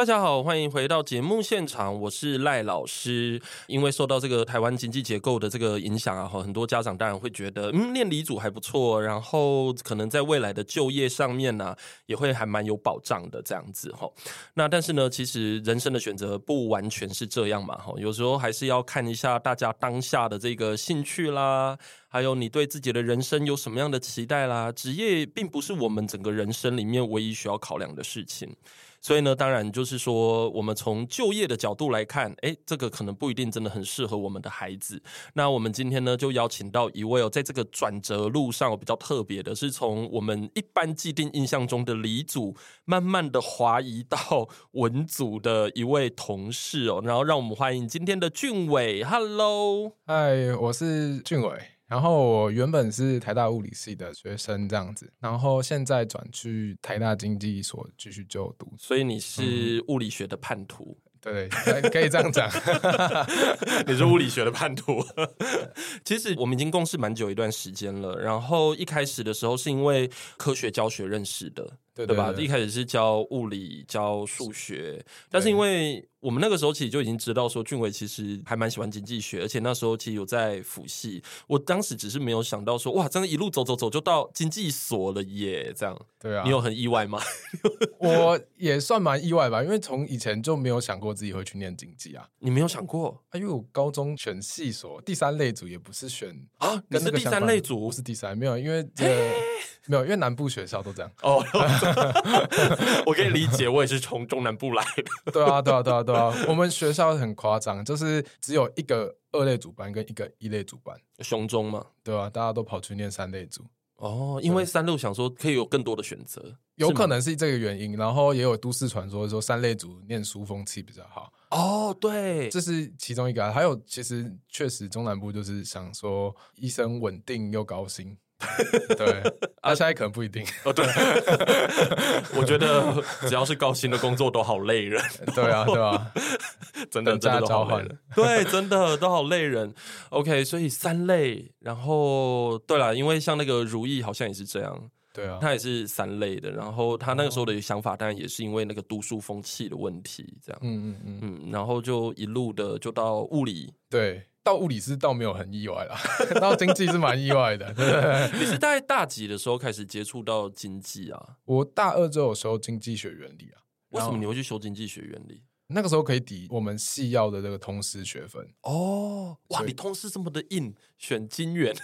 大家好，欢迎回到节目现场，我是赖老师。因为受到这个台湾经济结构的这个影响啊，很多家长当然会觉得，嗯，念理组还不错，然后可能在未来的就业上面呢，也会还蛮有保障的这样子哈。那但是呢，其实人生的选择不完全是这样嘛哈，有时候还是要看一下大家当下的这个兴趣啦，还有你对自己的人生有什么样的期待啦。职业并不是我们整个人生里面唯一需要考量的事情。所以呢，当然就是说，我们从就业的角度来看，诶，这个可能不一定真的很适合我们的孩子。那我们今天呢，就邀请到一位哦，在这个转折路上比较特别的，是从我们一般既定印象中的理组，慢慢的滑移到 文组的一位同事哦。然后让我们欢迎今天的俊伟，Hello，嗨，我是俊伟。然后我原本是台大物理系的学生，这样子，然后现在转去台大经济所继续就读，所以你是物理学的叛徒，对，可以这样讲，你是物理学的叛徒。其实我们已经共事蛮久一段时间了，然后一开始的时候是因为科学教学认识的。对，对，对，对吧？一开始是教物理、教数学，但是因为我们那个时候其实就已经知道说，俊伟其实还蛮喜欢经济学，而且那时候其实有在辅系。我当时只是没有想到说，哇，真的一路走走走就到经济所了耶！这样，对啊，你有很意外吗？我也算蛮意外吧，因为从以前就没有想过自己会去念经济啊。你没有想过？啊，因为我高中选系所第三类组也不是选啊，跟是第三类组不是第三，没有，因为这个没有，因为南部学校都这样哦。我可以理解，我也是从中南部来的。对啊，对啊，对啊，对啊。我们学校很夸张，就是只有一个二类组班跟一个一类组班，雄中嘛，对啊，大家都跑去念三类组。哦，因为三类想说可以有更多的选择，有可能是这个原因。然后也有都市传说说三类组念书风气比较好。哦，对，这是其中一个。还有，其实确实中南部就是想说医生稳定又高薪。对，啊，现在可能不一定。哦，对，我觉得只要是高薪的工作都好累人。对啊，对啊，真的，真的都好累人。对，真的都好累人。OK，所以三类，然后对了，因为像那个如意好像也是这样。对啊，他也是三类的。然后他那个时候的想法，当然也是因为那个读书风气的问题，这样。嗯嗯嗯嗯，然后就一路的就到物理。对。到物理是倒没有很意外啦，到经济是蛮意外的。对 你是在大几的时候开始接触到经济啊？我大二就有修经济学原理啊。为什么你会去修经济学原理？那个时候可以抵我们系要的这个通识学分哦。哇，你通识这么的硬，选经元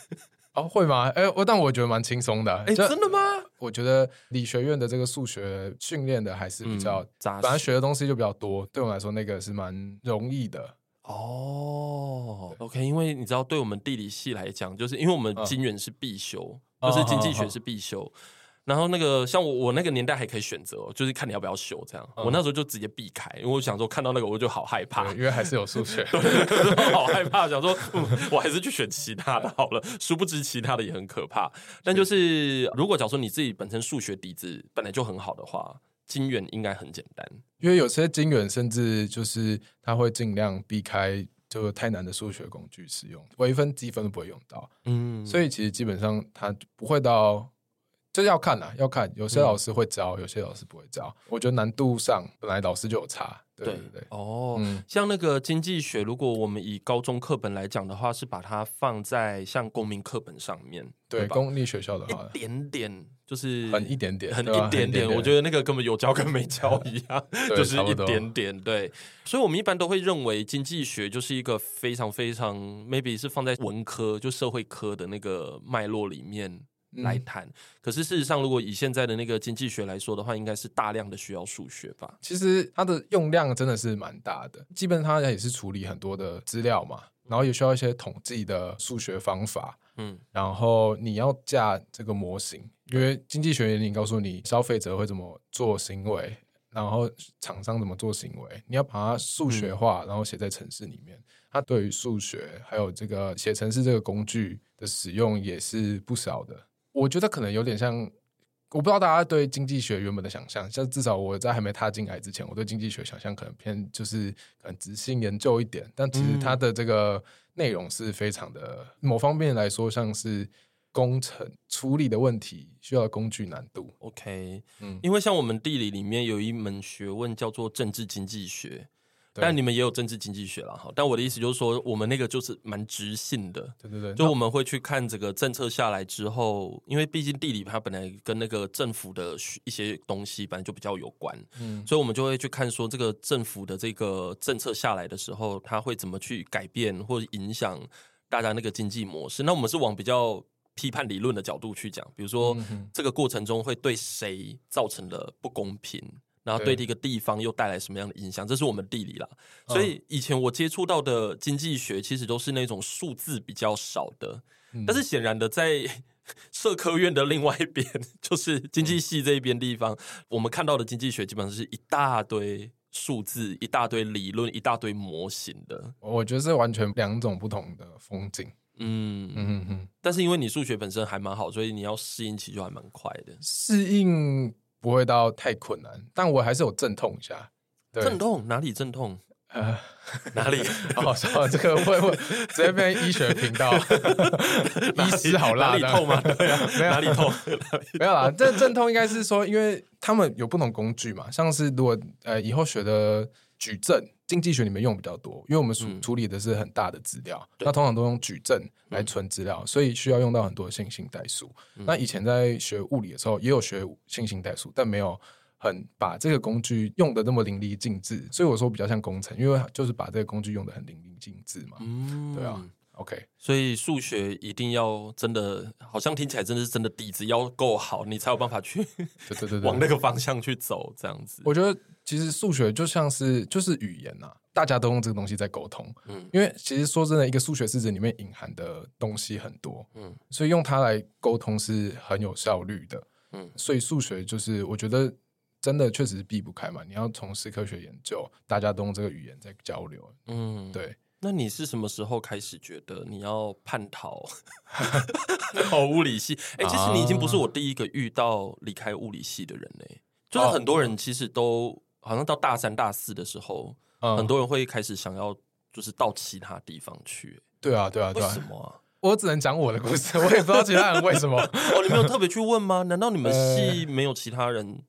哦？会吗？哎、欸，我但我觉得蛮轻松的。哎、欸，真的吗？我觉得理学院的这个数学训练的还是比较扎实，反正学的东西就比较多。对我来说，那个是蛮容易的。哦、oh，OK，因为你知道，对我们地理系来讲，就是因为我们金元是必修，就、uh, 是经济学是必修。Uh, uh, uh, uh. 然后那个像我，我那个年代还可以选择，就是看你要不要修这样。Uh. 我那时候就直接避开，因为我想说看到那个我就好害怕，因为还是有数学，好害怕，想说嗯，我还是去选其他的好了。殊不知其他的也很可怕。但就是如果假如说你自己本身数学底子本来就很好的话。经元应该很简单，因为有些金元甚至就是他会尽量避开就太难的数学工具使用，微分、积分都不会用到。嗯，所以其实基本上他不会到，就要看啦，要看有些老师会教，嗯、有些老师不会教。我觉得难度上本来老师就有差。对对对，哦、嗯，像那个经济学，如果我们以高中课本来讲的话，是把它放在像公民课本上面。对，对公立学校的话，一点点就是很一点点，很一点点，点，点。我觉得那个根本有教跟没教一样，就是一点点。对，所以我们一般都会认为经济学就是一个非常非常 maybe 是放在文科就社会科的那个脉络里面。来谈，可是事实上，如果以现在的那个经济学来说的话，应该是大量的需要数学吧？其实它的用量真的是蛮大的，基本上它也是处理很多的资料嘛，然后也需要一些统计的数学方法，嗯，然后你要架这个模型，因为经济学原理告诉你消费者会怎么做行为，然后厂商怎么做行为，你要把它数学化，然后写在城市里面。它对于数学还有这个写程式这个工具的使用也是不少的。我觉得可能有点像我不知道大家对经济学原本的想象，像至少我在还没踏进来之前，我对经济学想象可能偏就是可能执行研究一点，但其实它的这个内容是非常的，嗯、某方面来说像是工程处理的问题需要的工具难度。OK，嗯，因为像我们地理里面有一门学问叫做政治经济学。但你们也有政治经济学了哈，但我的意思就是说，我们那个就是蛮直性的，对对对，就我们会去看这个政策下来之后，因为毕竟地理它本来跟那个政府的一些东西本来就比较有关，嗯，所以我们就会去看说这个政府的这个政策下来的时候，它会怎么去改变或者影响大家那个经济模式。那我们是往比较批判理论的角度去讲，比如说这个过程中会对谁造成了不公平。然后对这个地方又带来什么样的影响？这是我们地理啦。所以以前我接触到的经济学，其实都是那种数字比较少的。但是显然的，在 社科院的另外一边，就是经济系这一边地方，我们看到的经济学基本上是一大堆数字、一大堆理论、一大堆模型的。我觉得是完全两种不同的风景。嗯嗯嗯。但是因为你数学本身还蛮好，所以你要适应其实还蛮快的。适应。不会到太困难，但我还是有阵痛一下。阵痛哪里阵痛？呃，哪里？好说这个会会直接变医学频道，医师好辣，哪里痛吗？对啊，没有哪里痛，没有啦。这阵痛应该是说，因为他们有不同工具嘛，像是如果呃以后学的。矩阵经济学里面用比较多，因为我们处处理的是很大的资料，嗯、那通常都用矩阵来存资料，嗯、所以需要用到很多线性代数。嗯、那以前在学物理的时候，也有学线性代数，但没有很把这个工具用的那么淋漓尽致。所以我说比较像工程，因为就是把这个工具用的很淋漓尽致嘛。嗯，对啊。OK，所以数学一定要真的，好像听起来真的是真的底子要够好，你才有办法去对对对对 往那个方向去走，这样子。我觉得其实数学就像是就是语言呐、啊，大家都用这个东西在沟通。嗯，因为其实说真的，一个数学式子里面隐含的东西很多。嗯，所以用它来沟通是很有效率的。嗯，所以数学就是我觉得真的确实是避不开嘛，你要从事科学研究，大家都用这个语言在交流。嗯，对。那你是什么时候开始觉得你要叛逃 考物理系？哎、欸，其实你已经不是我第一个遇到离开物理系的人嘞。就是很多人其实都好像到大三、大四的时候，很多人会开始想要就是到其他地方去。对啊，对啊，对啊。为什么啊？我只能讲我的故事，我也不知道其他人为什么。哦，你没有特别去问吗？难道你们系没有其他人？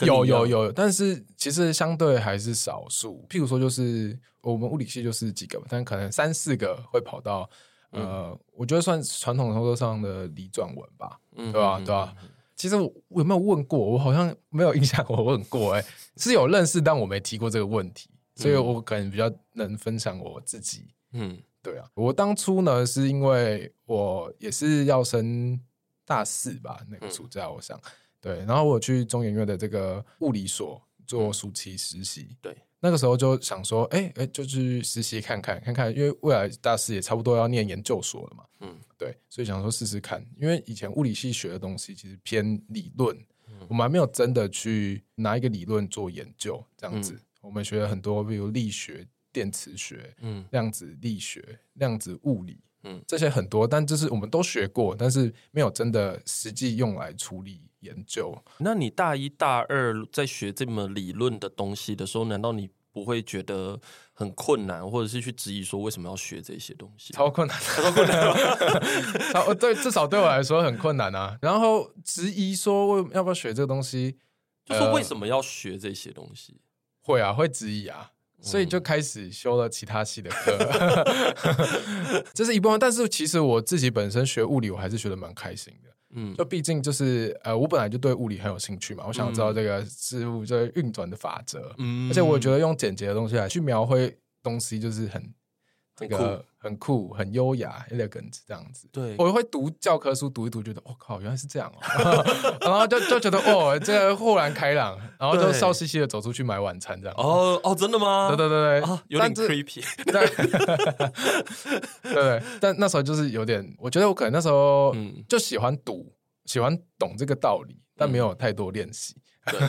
有有有，但是其实相对还是少数。譬如说，就是我们物理系就是几个，但可能三四个会跑到呃，嗯、我觉得算传统操作上的理转文吧，嗯、对吧？对吧？其实我有没有问过？我好像没有印象，我问过、欸。哎，是有认识，但我没提过这个问题，所以我可能比较能分享我自己。嗯，对啊，我当初呢是因为我也是要升大四吧，那个暑假我想。嗯对，然后我去中研院的这个物理所做暑期实习。对，那个时候就想说，哎哎，就去实习看看看看，因为未来大四也差不多要念研究所了嘛。嗯，对，所以想说试试看，因为以前物理系学的东西其实偏理论，嗯、我们还没有真的去拿一个理论做研究这样子。嗯、我们学了很多，比如力学、电磁学、嗯，量子力学、量子物理。嗯，这些很多，但就是我们都学过，但是没有真的实际用来处理研究。那你大一大二在学这么理论的东西的时候，难道你不会觉得很困难，或者是去质疑说为什么要学这些东西？超困难，超困难。对，至少对我来说很困难啊。然后质疑说为要不要学这个东西，就是为什么要学这些东西？呃、会啊，会质疑啊。所以就开始修了其他系的课，这是一部分。但是其实我自己本身学物理，我还是学的蛮开心的。嗯，就毕竟就是呃，我本来就对物理很有兴趣嘛，我想知道这个事物这个运转的法则。嗯，而且我觉得用简洁的东西来去描绘东西，就是很这个。很酷，很优雅，elegant 这样子。对，我会读教科书，读一读，觉得我、哦、靠，原来是这样哦。然后就就觉得哦，这个豁然开朗，然后就笑嘻嘻的走出去买晚餐，这样。哦哦，真的吗？对对对对，啊、有点 creepy。对对，但那时候就是有点，我觉得我可能那时候就喜欢读，嗯、喜欢懂这个道理，但没有太多练习。对，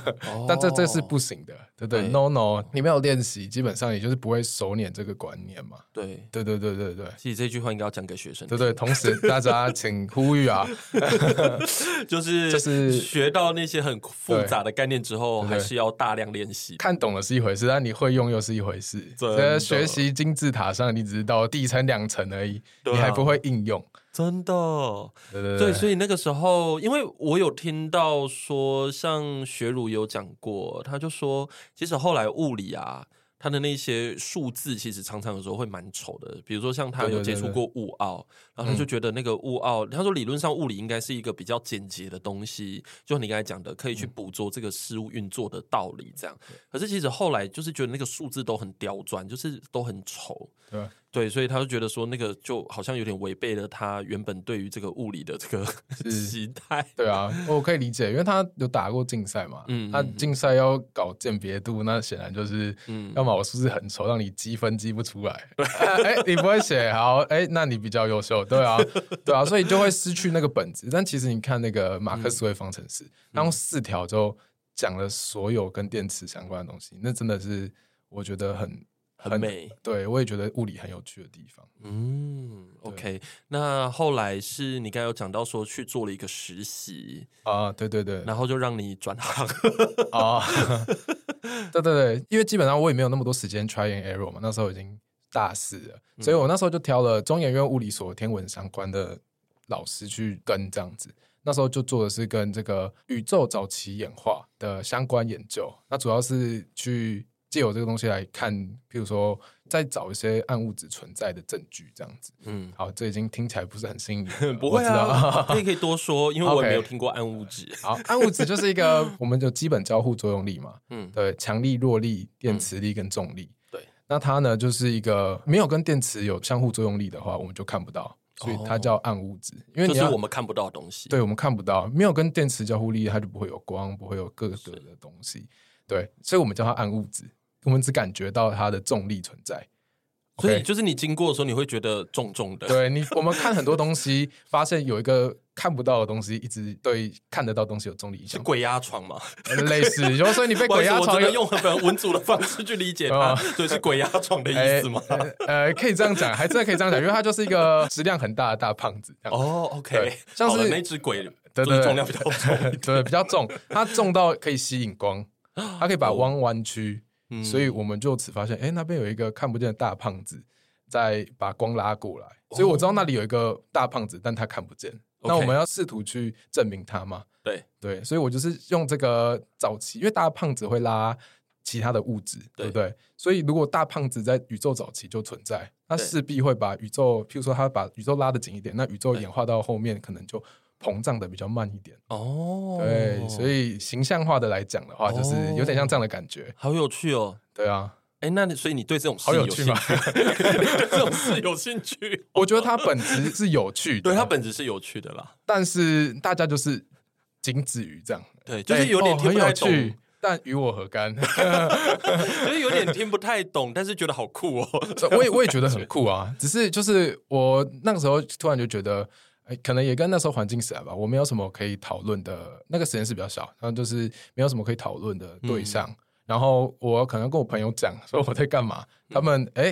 但这这是不行的，对对，对，no no，你没有练习，基本上也就是不会熟练这个观念嘛。对，对对对对对，其实这句话应该要讲给学生。对对，同时大家请呼吁啊，就是就是学到那些很复杂的概念之后，还是要大量练习。看懂了是一回事，但你会用又是一回事。这学习金字塔上，你只是到第一层两层而已，你还不会应用。真的，对对对，对，所以那个时候，因为我有听到说，像学儒有讲过，他就说，其实后来物理啊。他的那些数字其实常常有时候会蛮丑的，比如说像他有接触过物奥，然后他就觉得那个物奥，嗯、他说理论上物理应该是一个比较简洁的东西，就你刚才讲的，可以去捕捉这个事物运作的道理这样。可是其实后来就是觉得那个数字都很刁钻，就是都很丑。对。对，所以他就觉得说，那个就好像有点违背了他原本对于这个物理的这个 期待。对啊，我可以理解，因为他有打过竞赛嘛，嗯，他竞赛要搞鉴别度，那显然就是，嗯，要么我数字很丑，让你积分积不出来，哎、你不会写好，哎，那你比较优秀，对啊，对啊，所以就会失去那个本质。但其实你看那个马克思韦方程式，他用四条就讲了所有跟电池相关的东西，那真的是我觉得很。很美，对，我也觉得物理很有趣的地方。嗯，OK，那后来是你刚才有讲到说去做了一个实习啊，对对对，然后就让你转行。啊，对对对，因为基本上我也没有那么多时间 try and error 嘛，那时候已经大四了，所以我那时候就挑了中研院物理所天文相关的老师去跟这样子，那时候就做的是跟这个宇宙早期演化的相关研究，那主要是去。借由这个东西来看，譬如说，再找一些暗物质存在的证据，这样子。嗯，好，这已经听起来不是很新颖。不会啊，可以可以多说，因为我也没有听过暗物质。Okay. 好，暗物质就是一个我们就基本交互作用力嘛。嗯，对，强力、弱力、电磁力跟重力。嗯、对，那它呢，就是一个没有跟电磁有相互作用力的话，我们就看不到，所以它叫暗物质。因为你就是我们看不到的东西。对，我们看不到，没有跟电磁交互力，它就不会有光，不会有各个的东西。对，所以我们叫它暗物质。我们只感觉到它的重力存在，所以就是你经过的时候，你会觉得重重的。对你，我们看很多东西，发现有一个看不到的东西，一直对看得到东西有重力影响。是鬼压床嘛？类似，就所以你被 鬼压床，用很文组的方式去理解它，对，是鬼压床的意思吗？呃，可以这样讲，还真的可以这样讲，因为它就是一个质量很大的大胖子。哦，OK，像是那只鬼，对对，重量比较重，对，比较重，它重到可以吸引光，它可以把光弯曲。所以我们就此发现，哎，那边有一个看不见的大胖子在把光拉过来。所以我知道那里有一个大胖子，但他看不见。那我们要试图去证明他嘛？对对，所以我就是用这个早期，因为大胖子会拉其他的物质，对不对？所以如果大胖子在宇宙早期就存在，那势必会把宇宙，譬如说他把宇宙拉得紧一点，那宇宙演化到后面可能就。膨胀的比较慢一点哦，对，所以形象化的来讲的话，就是有点像这样的感觉，好有趣哦。对啊，哎，那所以你对这种好有趣吗？对这种事有兴趣？我觉得它本质是有趣的，对，它本质是有趣的啦。但是大家就是仅止于这样，对，就是有点听不太懂，但与我何干？就是有点听不太懂，但是觉得好酷哦。我也我也觉得很酷啊，只是就是我那个时候突然就觉得。哎，可能也跟那时候环境使然吧。我没有什么可以讨论的，那个实验室比较小，然后就是没有什么可以讨论的对象。嗯、然后我可能跟我朋友讲说我在干嘛，嗯、他们哎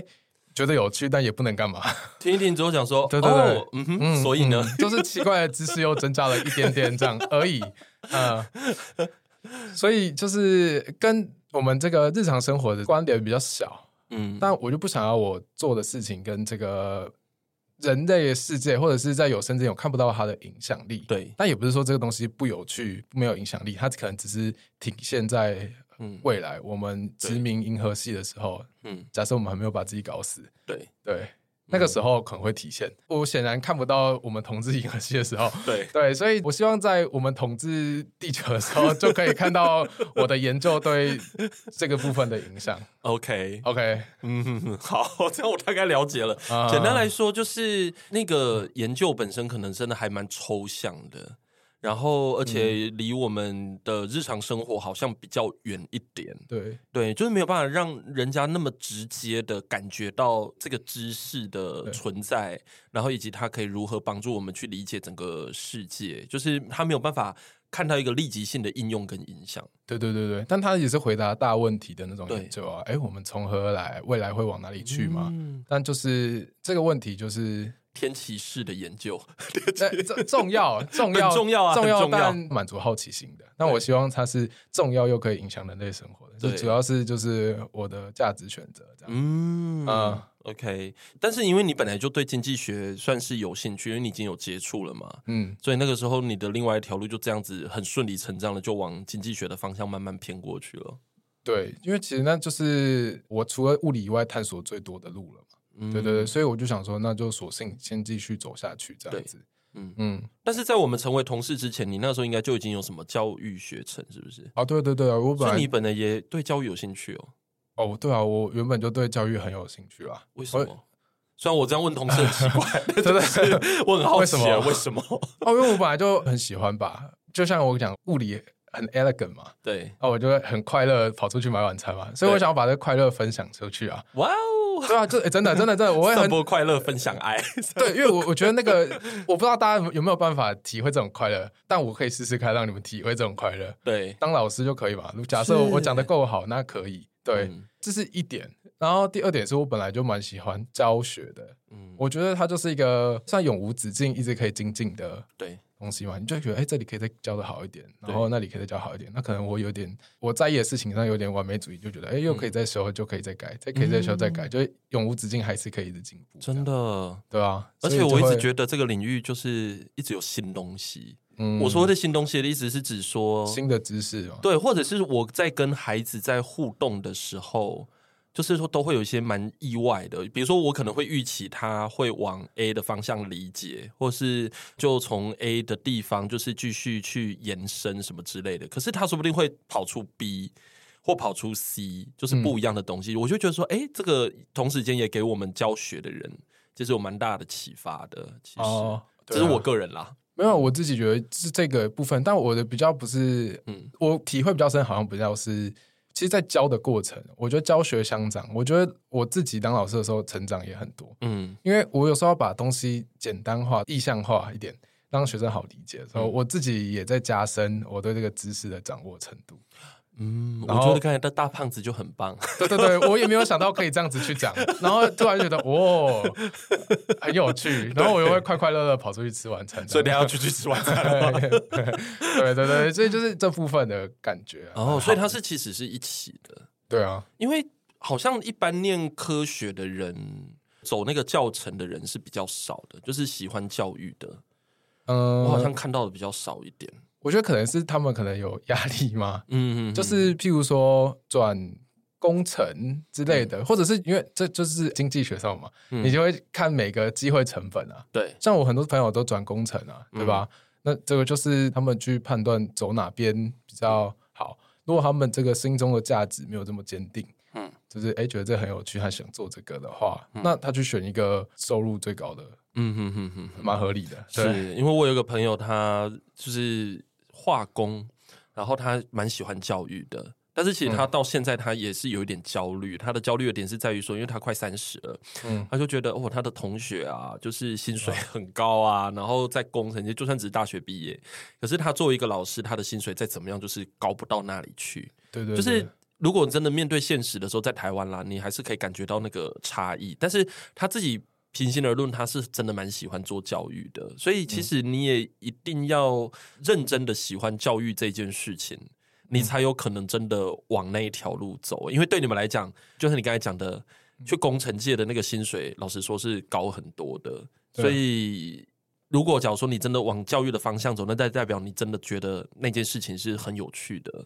觉得有趣，但也不能干嘛。听一听之后想说，对对对，哦、嗯哼，嗯所以呢，就是奇怪的知识又增加了一点点这样而已。嗯，所以就是跟我们这个日常生活的观点比较小。嗯，但我就不想要我做的事情跟这个。人类的世界，或者是在有生之年，我看不到它的影响力。对，但也不是说这个东西不有趣、没有影响力，它可能只是体现在未来我们殖民银河系的时候。嗯，假设我们还没有把自己搞死。对对。那个时候可能会体现，我显然看不到我们统治银河系的时候，对对，所以我希望在我们统治地球的时候，就可以看到我的研究对这个部分的影响。OK OK，嗯，好，这样我大概了解了。简单来说，就是那个研究本身可能真的还蛮抽象的。然后而且离我们的日常生活好像比较远一点。对对，就是没有办法让人家那么直接的感觉到这个知识的存在，然后以及它可以如何帮助我们去理解整个世界，就是它没有办法。看到一个立即性的应用跟影响，对对对对，但他也是回答大问题的那种研究啊。哎，我们从何而来？未来会往哪里去嘛？嗯、但就是这个问题，就是天启式的研究，重要 重要重要啊，重要，但满足好奇心的。那我希望它是重要又可以影响人类生活的，这主要是就是我的价值选择这样。嗯啊。OK，但是因为你本来就对经济学算是有兴趣，因为你已经有接触了嘛，嗯，所以那个时候你的另外一条路就这样子很顺理成章的就往经济学的方向慢慢偏过去了。对，因为其实那就是我除了物理以外探索最多的路了嘛。嗯，对对对，所以我就想说，那就索性先继续走下去这样子。嗯嗯，但是在我们成为同事之前，你那时候应该就已经有什么教育学程，是不是？啊，对对对啊，我本来所以你本来也对教育有兴趣哦。哦，对啊，我原本就对教育很有兴趣啊。为什么？虽然我这样问同事很奇怪，真的是我很好奇啊，为什么？哦，因为我本来就很喜欢吧，就像我讲，物理很 elegant 嘛，对，那，我就会很快乐跑出去买晚餐嘛，所以我想要把这个快乐分享出去啊。哇哦，对啊，就真的真的真的，我会很 多快乐分享爱。对，因为我我觉得那个，我不知道大家有没有办法体会这种快乐，但我可以试试看让你们体会这种快乐。对，当老师就可以嘛。假设我讲的够好，那可以。对，嗯、这是一点。然后第二点是我本来就蛮喜欢教学的，嗯，我觉得它就是一个算永无止境、一直可以精进的对东西嘛。你就觉得，哎，这里可以再教的好一点，然后那里可以再教好一点。那可能我有点我在意的事情上有点完美主义，就觉得，哎，又可以再修，就可以再改，再可以再修再改，嗯、就永无止境，还是可以一直进步。真的，对啊。而且我一直觉得这个领域就是一直有新东西。嗯，我说的新东西的意思是指说新的知识，对，或者是我在跟孩子在互动的时候，就是说都会有一些蛮意外的，比如说我可能会预期他会往 A 的方向理解，或是就从 A 的地方就是继续去延伸什么之类的，可是他说不定会跑出 B 或跑出 C，就是不一样的东西，嗯、我就觉得说，哎，这个同时间也给我们教学的人就是有蛮大的启发的，其实，哦。啊、这是我个人啦。没有，我自己觉得是这个部分，但我的比较不是，嗯，我体会比较深，好像比较是，其实，在教的过程，我觉得教学相长，我觉得我自己当老师的时候成长也很多，嗯，因为我有时候要把东西简单化、意象化一点，让学生好理解的时候，我自己也在加深我对这个知识的掌握程度。嗯，然后我觉得刚才的大胖子就很棒。对对对，我也没有想到可以这样子去讲，然后突然觉得哦，很有趣，然后我又会快快乐乐跑出去吃晚餐，所以你要出去吃晚餐。对对对，所以就是这部分的感觉。哦，所以它是其实是一起的。对啊，因为好像一般念科学的人，走那个教程的人是比较少的，就是喜欢教育的。嗯，我好像看到的比较少一点。我觉得可能是他们可能有压力嘛，嗯嗯，就是譬如说转工程之类的，嗯、或者是因为这就是经济学上嘛，嗯、你就会看每个机会成本啊。对，像我很多朋友都转工程啊，对吧？嗯、那这个就是他们去判断走哪边比较好。如果他们这个心中的价值没有这么坚定，嗯，就是哎觉得这很有趣，他想做这个的话，嗯、那他去选一个收入最高的，嗯哼哼哼，蛮合理的。是对因为我有个朋友，他就是。化工，然后他蛮喜欢教育的，但是其实他到现在他也是有一点焦虑。嗯、他的焦虑的点是在于说，因为他快三十了，嗯，他就觉得哦，他的同学啊，就是薪水很高啊，嗯、然后在工程，就算只是大学毕业，可是他作为一个老师，他的薪水再怎么样，就是高不到那里去。对，对对，就是如果真的面对现实的时候，在台湾啦，你还是可以感觉到那个差异。但是他自己。平心而论，他是真的蛮喜欢做教育的，所以其实你也一定要认真的喜欢教育这件事情，嗯、你才有可能真的往那一条路走。因为对你们来讲，就是你刚才讲的，去工程界的那个薪水，老实说是高很多的。所以，如果假如说你真的往教育的方向走，那代代表你真的觉得那件事情是很有趣的，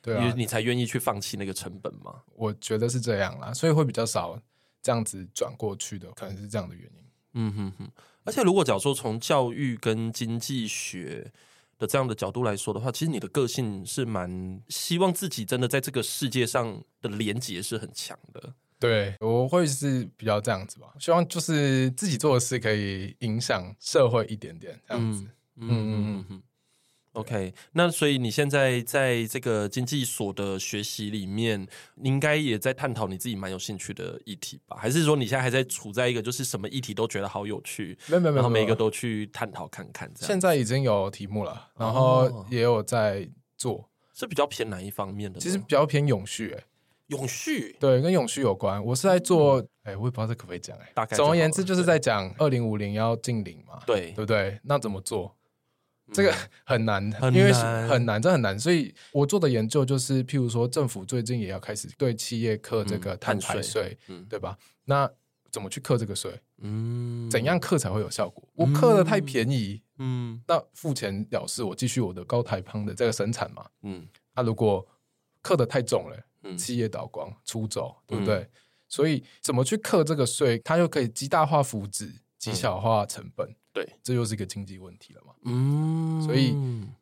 对啊，你才愿意去放弃那个成本嘛。我觉得是这样啦，所以会比较少。这样子转过去的，可能是这样的原因。嗯哼哼。而且，如果假如说从教育跟经济学的这样的角度来说的话，其实你的个性是蛮希望自己真的在这个世界上的连结是很强的。对，我会是比较这样子吧。希望就是自己做的事可以影响社会一点点，这样子。嗯嗯嗯嗯。OK，那所以你现在在这个经济所的学习里面，你应该也在探讨你自己蛮有兴趣的议题吧？还是说你现在还在处在一个就是什么议题都觉得好有趣，没有没有然后每一个都去探讨看看这样？现在已经有题目了，然后也有在做，哦、是比较偏哪一方面的？其实比较偏永续、欸，永续对，跟永续有关。我是在做，哎、嗯，我也不知道这可不可以讲、欸，哎，大概总而言之就是在讲二零五零要净零嘛，对对不对？那怎么做？这个很难，很难，因为很难，这很难。所以我做的研究就是，譬如说，政府最近也要开始对企业课这个碳排税，嗯，对吧？那怎么去课这个税？嗯，怎样课才会有效果？我课的太便宜，嗯，那付钱了事，我继续我的高台胖的这个生产嘛，嗯，那如果课的太重了，嗯，企业倒光出走，对不对？所以怎么去课这个税，它又可以极大化福祉，极小化成本。对，这又是一个经济问题了嘛。嗯，所以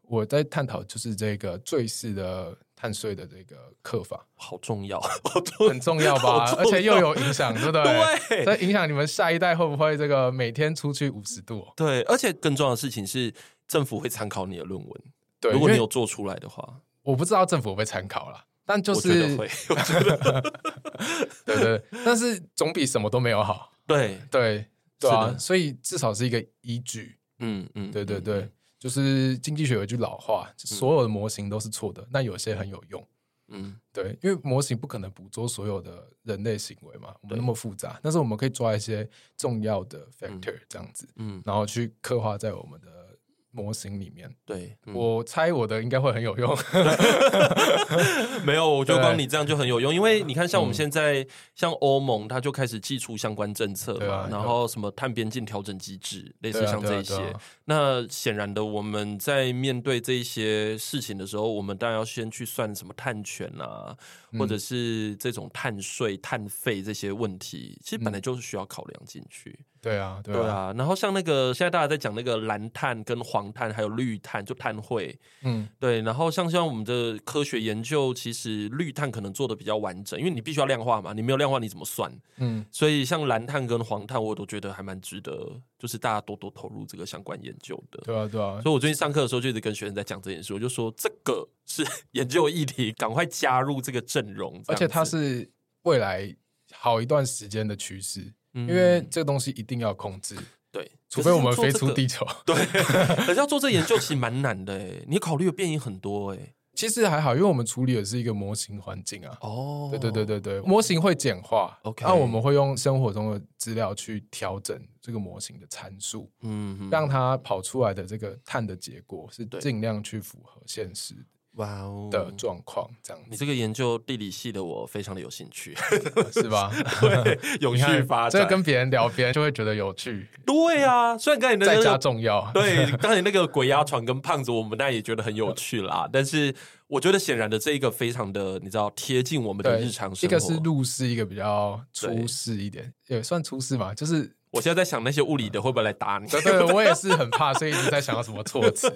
我在探讨就是这个最适的碳税的这个课法，好重要，很重要吧？而且又有影响，对不对？对，影响你们下一代会不会这个每天出去五十度？对，而且更重要的事情是，政府会参考你的论文。对，如果你有做出来的话，我不知道政府会参考了，但就是会，我觉得，对对，但是总比什么都没有好。对对。对啊，所以至少是一个依据。嗯嗯，对对对，就是经济学有一句老话，所有的模型都是错的，那有些很有用。嗯，对，因为模型不可能捕捉所有的人类行为嘛，我们那么复杂，但是我们可以抓一些重要的 factor 这样子，嗯，然后去刻画在我们的。模型里面，对、嗯、我猜我的应该会很有用。没有，我觉得光你这样就很有用，因为你看，像我们现在，嗯、像欧盟，它就开始祭出相关政策嘛，啊、然后什么碳边境调整机制，类似像这些。那显然的，我们在面对这一些事情的时候，我们当然要先去算什么碳权啊，嗯、或者是这种碳税、碳费这些问题，其实本来就是需要考量进去。对啊，对啊，对啊。然后像那个现在大家在讲那个蓝碳跟黄碳，还有绿碳，就碳汇，嗯，对。然后像像我们的科学研究，其实绿碳可能做的比较完整，因为你必须要量化嘛，你没有量化你怎么算？嗯，所以像蓝碳跟黄碳，我都觉得还蛮值得，就是大家多多投入这个相关研究的。对啊，对啊。所以我最近上课的时候就一直跟学生在讲这件事，我就说这个是研究议题，赶快加入这个阵容，而且它是未来好一段时间的趋势。因为这个东西一定要控制，对，除非我们飞出地球。对，可是要做这研究其实蛮难的诶，你考虑的变因很多诶。其实还好，因为我们处理的是一个模型环境啊。哦，对对对对对，模型会简化，OK，那我们会用生活中的资料去调整这个模型的参数，嗯，让它跑出来的这个碳的结果是尽量去符合现实。哇哦的状况这样，你这个研究地理系的我非常的有兴趣，是吧？对，永续发展，这跟别人聊，别人就会觉得有趣。对啊，虽然刚才你那个再加重要，对，刚才那个鬼压床跟胖子，我们当然也觉得很有趣啦。但是我觉得显然的这一个非常的，你知道贴近我们的日常生活。一个是入世，一个比较出世一点，也算出世嘛，就是。我现在在想那些物理的会不会来打你？对，对，我也是很怕，所以一直在想要什么措辞。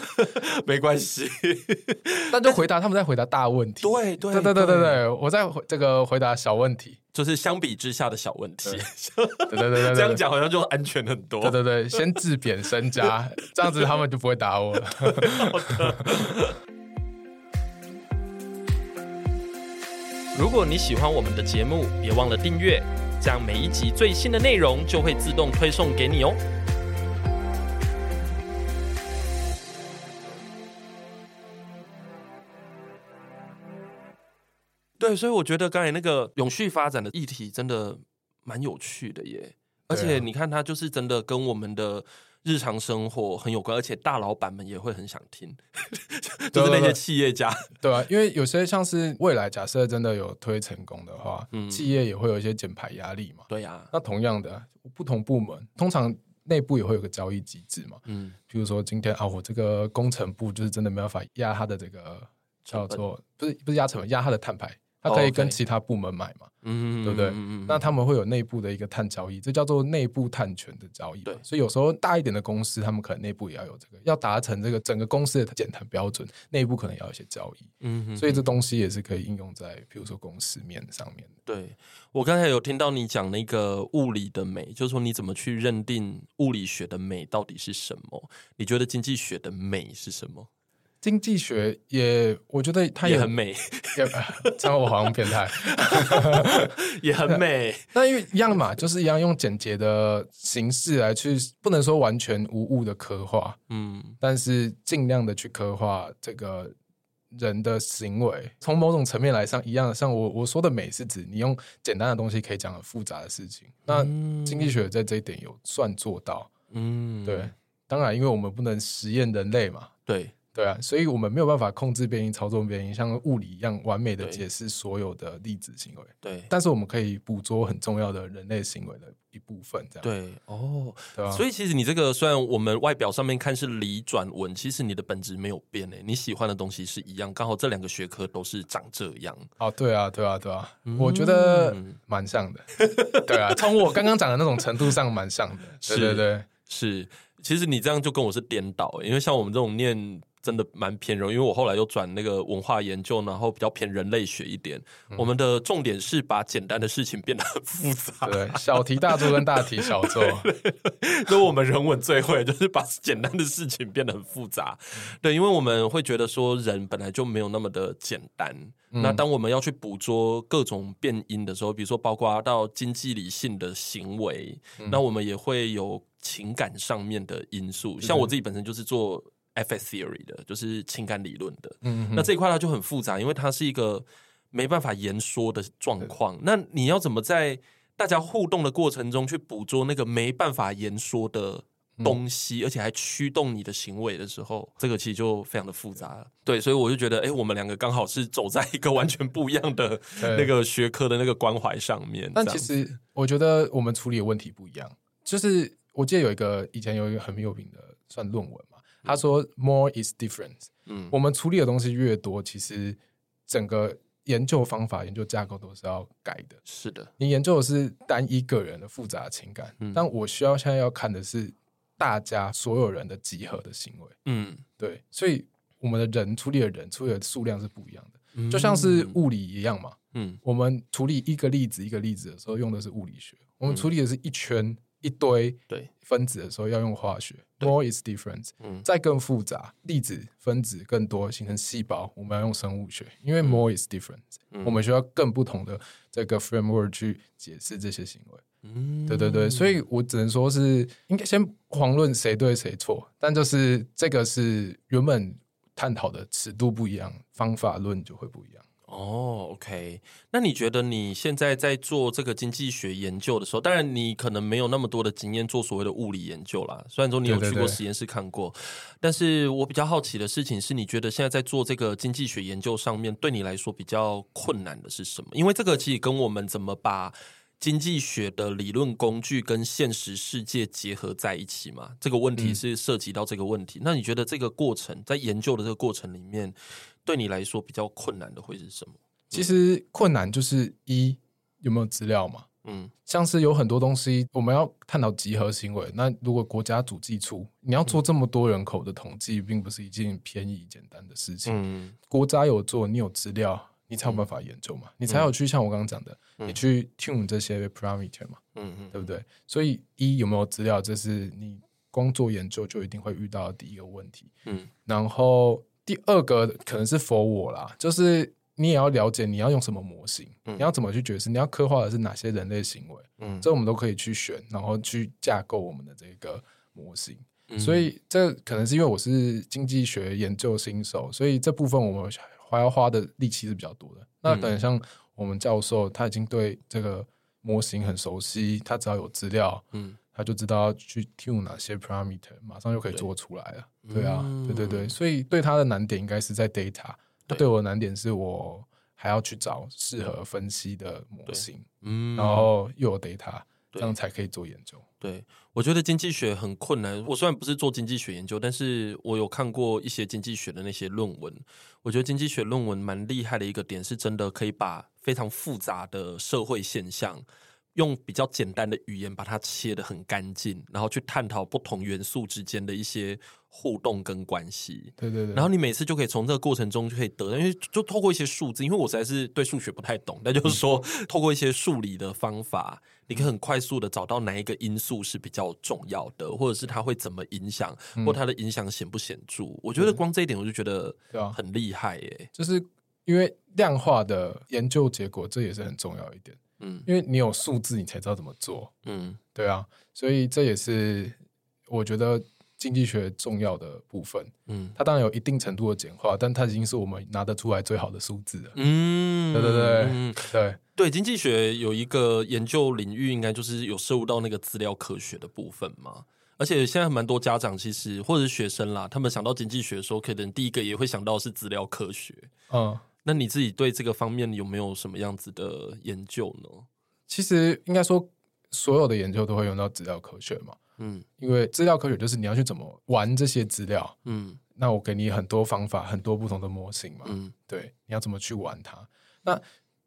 没关系，那就回答他们在回答大问题。对对对对对对对，我在这个回答小问题，就是相比之下的小问题。对对对对，这样讲好像就安全很多。对对对，先自贬身家，这样子他们就不会打我了。如果你喜欢我们的节目，别忘了订阅。这样每一集最新的内容就会自动推送给你哦。对，所以我觉得刚才那个永续发展的议题真的蛮有趣的耶，而且你看，它就是真的跟我们的。日常生活很有关，而且大老板们也会很想听，就是那些企业家，对啊，因为有些像是未来，假设真的有推成功的话，嗯，企业也会有一些减排压力嘛。对呀，那同样的，不同部门通常内部也会有个交易机制嘛。嗯，比如说今天啊，我这个工程部就是真的没办法压他的这个叫做不是不是压成本，压他的碳排。他可以跟其他部门买嘛，嗯，对不对？那他们会有内部的一个碳交易，这叫做内部碳权的交易。对，所以有时候大一点的公司，他们可能内部也要有这个，要达成这个整个公司的减碳标准，内部可能要有一些交易。嗯，所以这东西也是可以应用在比如说公司面上面。对，我刚才有听到你讲那个物理的美，就是说你怎么去认定物理学的美到底是什么？你觉得经济学的美是什么？经济学也，我觉得它也，也很美。这样 我好像变态，也很美。那因为一样嘛，就是一样用简洁的形式来去，不能说完全无误的刻画，嗯，但是尽量的去刻画这个人的行为。从某种层面来上，一样像我我说的美，是指你用简单的东西可以讲很复杂的事情。那经济学在这一点有算做到，嗯，对。当然，因为我们不能实验人类嘛，对。对啊，所以我们没有办法控制变因、操纵变因，像物理一样完美的解释所有的粒子行为。对，但是我们可以捕捉很重要的人类行为的一部分，这样。对，哦，对啊。所以其实你这个虽然我们外表上面看是理转文，其实你的本质没有变诶，你喜欢的东西是一样，刚好这两个学科都是长这样。哦，对啊，对啊，对啊，嗯、我觉得蛮像的。对啊，从我刚刚讲的那种程度上蛮像的。对对对，是。其实你这样就跟我是颠倒，因为像我们这种念。真的蛮偏人，因为我后来又转那个文化研究，然后比较偏人类学一点。嗯、我们的重点是把简单的事情变得很复杂，对，小题大做跟大题小做。所以我们人文最会就是把简单的事情变得很复杂。嗯、对，因为我们会觉得说人本来就没有那么的简单。嗯、那当我们要去捕捉各种变因的时候，比如说包括到经济理性的行为，嗯、那我们也会有情感上面的因素。像我自己本身就是做。Affect theory 的，就是情感理论的。嗯哼，那这一块它就很复杂，因为它是一个没办法言说的状况。那你要怎么在大家互动的过程中去捕捉那个没办法言说的东西，嗯、而且还驱动你的行为的时候，这个其实就非常的复杂了。对，所以我就觉得，哎、欸，我们两个刚好是走在一个完全不一样的那个学科的那个关怀上面。但其实我觉得我们处理的问题不一样。就是我记得有一个以前有一个很有名的算论文嘛。他说：“More is different。”嗯，我们处理的东西越多，其实整个研究方法、研究架构都是要改的。是的，你研究的是单一个人的复杂的情感，嗯，但我需要现在要看的是大家所有人的集合的行为。嗯，对，所以我们的人处理的人处理的数量是不一样的，嗯，就像是物理一样嘛。嗯，我们处理一个粒子一个粒子的时候用的是物理学，我们处理的是一圈。一堆对。分子的时候要用化学，more is different，嗯，再更复杂，粒子分子更多形成细胞，我们要用生物学，因为 more is different，嗯，我们需要更不同的这个 framework 去解释这些行为，嗯，对对对，所以我只能说是应该先狂论谁对谁错，但就是这个是原本探讨的尺度不一样，方法论就会不一样。哦，OK，那你觉得你现在在做这个经济学研究的时候，当然你可能没有那么多的经验做所谓的物理研究啦。虽然说你有去过实验室看过，对对对，但是我比较好奇的事情是，你觉得现在在做这个经济学研究上面，对你来说比较困难的是什么？因为这个其实跟我们怎么把经济学的理论工具跟现实世界结合在一起嘛，这个问题是涉及到这个问题。嗯、那你觉得这个过程在研究的这个过程里面，对你来说比较困难的会是什么？其实困难就是一有没有资料嘛，嗯，像是有很多东西我们要探讨集合行为，那如果国家主计处你要做这么多人口的统计，并不是一件便宜简单的事情。嗯，国家有做，你有资料，你才有办法研究嘛，你才有去像我刚刚讲的，你去 tune 这些 parameter 嘛，嗯嗯，对不对？所以一有没有资料，这是你光做研究就一定会遇到的第一个问题。嗯，然后。第二个可能是 for 我啦，就是你也要了解你要用什么模型，嗯、你要怎么去解释，你要刻画的是哪些人类行为，嗯，这我们都可以去选，然后去架构我们的这个模型。嗯、所以这可能是因为我是经济学研究新手，所以这部分我们花要花的力气是比较多的。那可能像我们教授，他已经对这个模型很熟悉，他只要有资料，嗯。他就知道要去 tune 哪些 parameter，马上就可以做出来了。对，对啊，嗯、对对对，所以对他的难点应该是在 data，对，对我的难点是我还要去找适合分析的模型，嗯，然后又有 data，这样才可以做研究。对，我觉得经济学很困难。我虽然不是做经济学研究，但是我有看过一些经济学的那些论文。我觉得经济学论文蛮厉害的一个点，是真的可以把非常复杂的社会现象，用比较简单的语言把它切得很干净，然后去探讨不同元素之间的一些互动跟关系。对对对。然后你每次就可以从这个过程中就可以得到，因为就透过一些数字，因为我实在是对数学不太懂，那就是说透过一些数理的方法，你可以很快速的找到哪一个因素是比较重要的，或者是它会怎么影响，或它的影响显不显著。我觉得光这一点我就觉得很厉害耶，就是因为量化的研究结果，这也是很重要一点。嗯，因为你有数字，你才知道怎么做。嗯，对啊，所以这也是我觉得经济学重要的部分。嗯，它当然有一定程度的简化，但它已经是我们拿得出来最好的数字了。嗯，对对对，嗯、对对，经济学有一个研究领域，应该就是有涉入到那个资料科学的部分嘛。而且现在蛮多家长其实或者是学生啦，他们想到经济学的时候，可能第一个也会想到是资料科学。嗯。那你自己对这个方面有没有什么样子的研究呢？其实应该说，所有的研究都会用到资料科学嘛。嗯，因为资料科学就是你要去怎么玩这些资料。嗯，那我给你很多方法，很多不同的模型嘛。嗯，对，你要怎么去玩它？那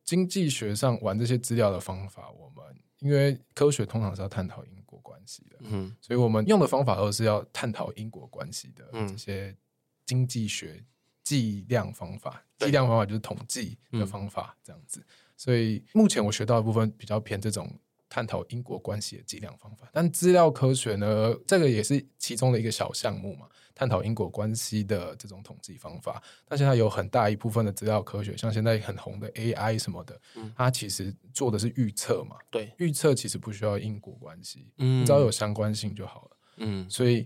经济学上玩这些资料的方法，我们因为科学通常是要探讨因果关系的。嗯，所以我们用的方法都是要探讨因果关系的这些经济学。计量方法，计量方法就是统计的方法，这样子。嗯、所以目前我学到的部分比较偏这种探讨因果关系的计量方法。但资料科学呢，这个也是其中的一个小项目嘛，探讨因果关系的这种统计方法。但现在有很大一部分的资料科学，像现在很红的 AI 什么的，嗯、它其实做的是预测嘛。对，预测其实不需要因果关系，嗯，只要有相关性就好了。嗯，所以。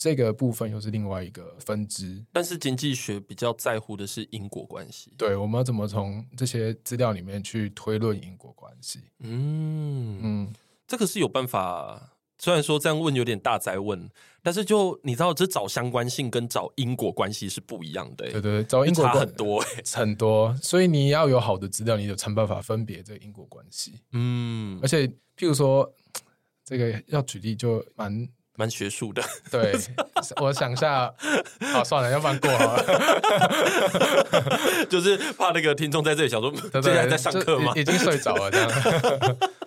这个部分又是另外一个分支，但是经济学比较在乎的是因果关系。对，我们要怎么从这些资料里面去推论因果关系？嗯嗯，这个是有办法。虽然说这样问有点大哉问，但是就你知道，这找相关性跟找因果关系是不一样的。对对对，找因果很多，很多。所以你要有好的资料，你有想办法分别这个因果关系。嗯，而且譬如说，这个要举例就蛮。蛮学术的，对，我想一下，好算了，要不然过好了，就是怕那个听众在这里想说，现在在上课吗？已经睡着了这样。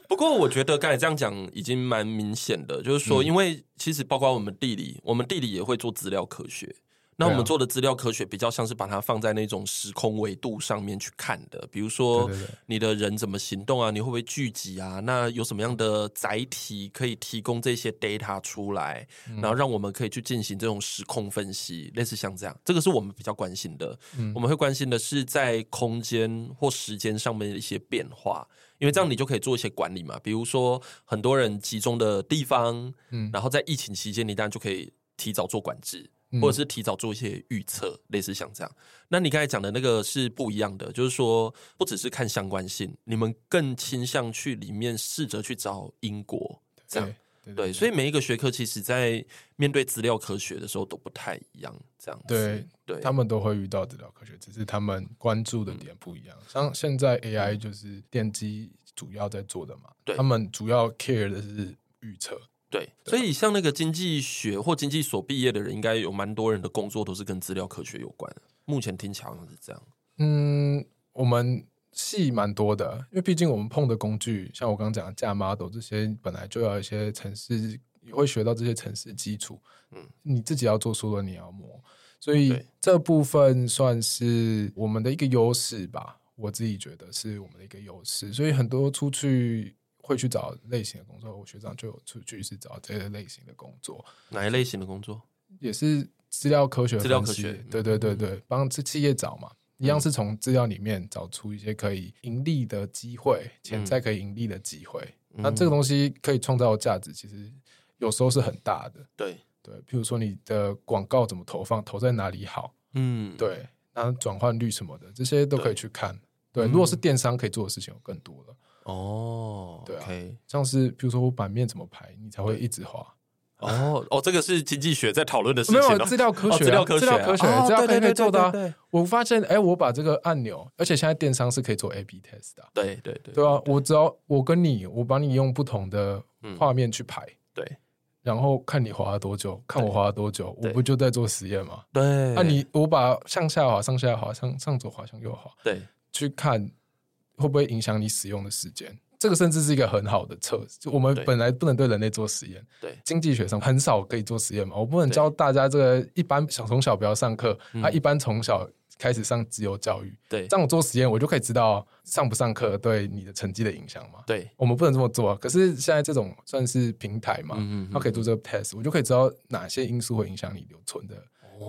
不过我觉得刚才这样讲已经蛮明显的，就是说，因为其实包括我们地理，我们地理也会做资料科学。那我们做的资料科学比较像是把它放在那种时空维度上面去看的，比如说你的人怎么行动啊，你会不会聚集啊？那有什么样的载体可以提供这些 data 出来，然后让我们可以去进行这种时空分析，类似像这样，这个是我们比较关心的。我们会关心的是在空间或时间上面的一些变化，因为这样你就可以做一些管理嘛。比如说很多人集中的地方，嗯然后在疫情期间，你当然就可以提早做管制。或者是提早做一些预测，类似像这样。那你刚才讲的那个是不一样的，就是说不只是看相关性，你们更倾向去里面试着去找因果，这样对。所以每一个学科其实在面对资料科学的时候都不太一样，这样子。对对，他们都会遇到资料科学，只是他们关注的点不一样。嗯、像现在 AI 就是电机主要在做的嘛，对，他们主要 care 的是预测。对，所以像那个经济学或经济所毕业的人，应该有蛮多人的工作都是跟资料科学有关。目前听起来好像是这样。嗯，我们系蛮多的，因为毕竟我们碰的工具，像我刚刚讲的架 model 这些，本来就要一些城市，也会学到这些城市基础。嗯，你自己要做书的，你要磨，所以这部分算是我们的一个优势吧。我自己觉得是我们的一个优势，所以很多出去。会去找类型的工作，我学长就有出去是找这个类型的工作。哪一类型的工作？也是资料科学，资料科学，对对对对，帮这企业找嘛，一样是从资料里面找出一些可以盈利的机会，潜在可以盈利的机会。那这个东西可以创造的价值，其实有时候是很大的。对对，譬如说你的广告怎么投放，投在哪里好，嗯，对，然后转换率什么的，这些都可以去看。对，如果是电商可以做的事情有更多了。哦，对啊，像是比如说我版面怎么排，你才会一直滑，哦哦，这个是经济学在讨论的事情。没有资料科学，资料科学，资料科学，资料可以做的。啊。我发现，哎，我把这个按钮，而且现在电商是可以做 A/B test 的。对对对，对啊，我只要我跟你，我帮你用不同的画面去排，对，然后看你滑了多久，看我滑了多久，我不就在做实验吗？对，那你我把向下滑，上下滑，上上左滑，向右滑，对，去看会不会影响你使用的时间。这个甚至是一个很好的测试。我们本来不能对人类做实验，对经济学上很少可以做实验嘛。我不能教大家这个一般想从小不要上课，他一般从小开始上自由教育。对，这样我做实验，我就可以知道上不上课对你的成绩的影响嘛。对，我们不能这么做。啊可是现在这种算是平台嘛，它可以做这个 test，我就可以知道哪些因素会影响你留存的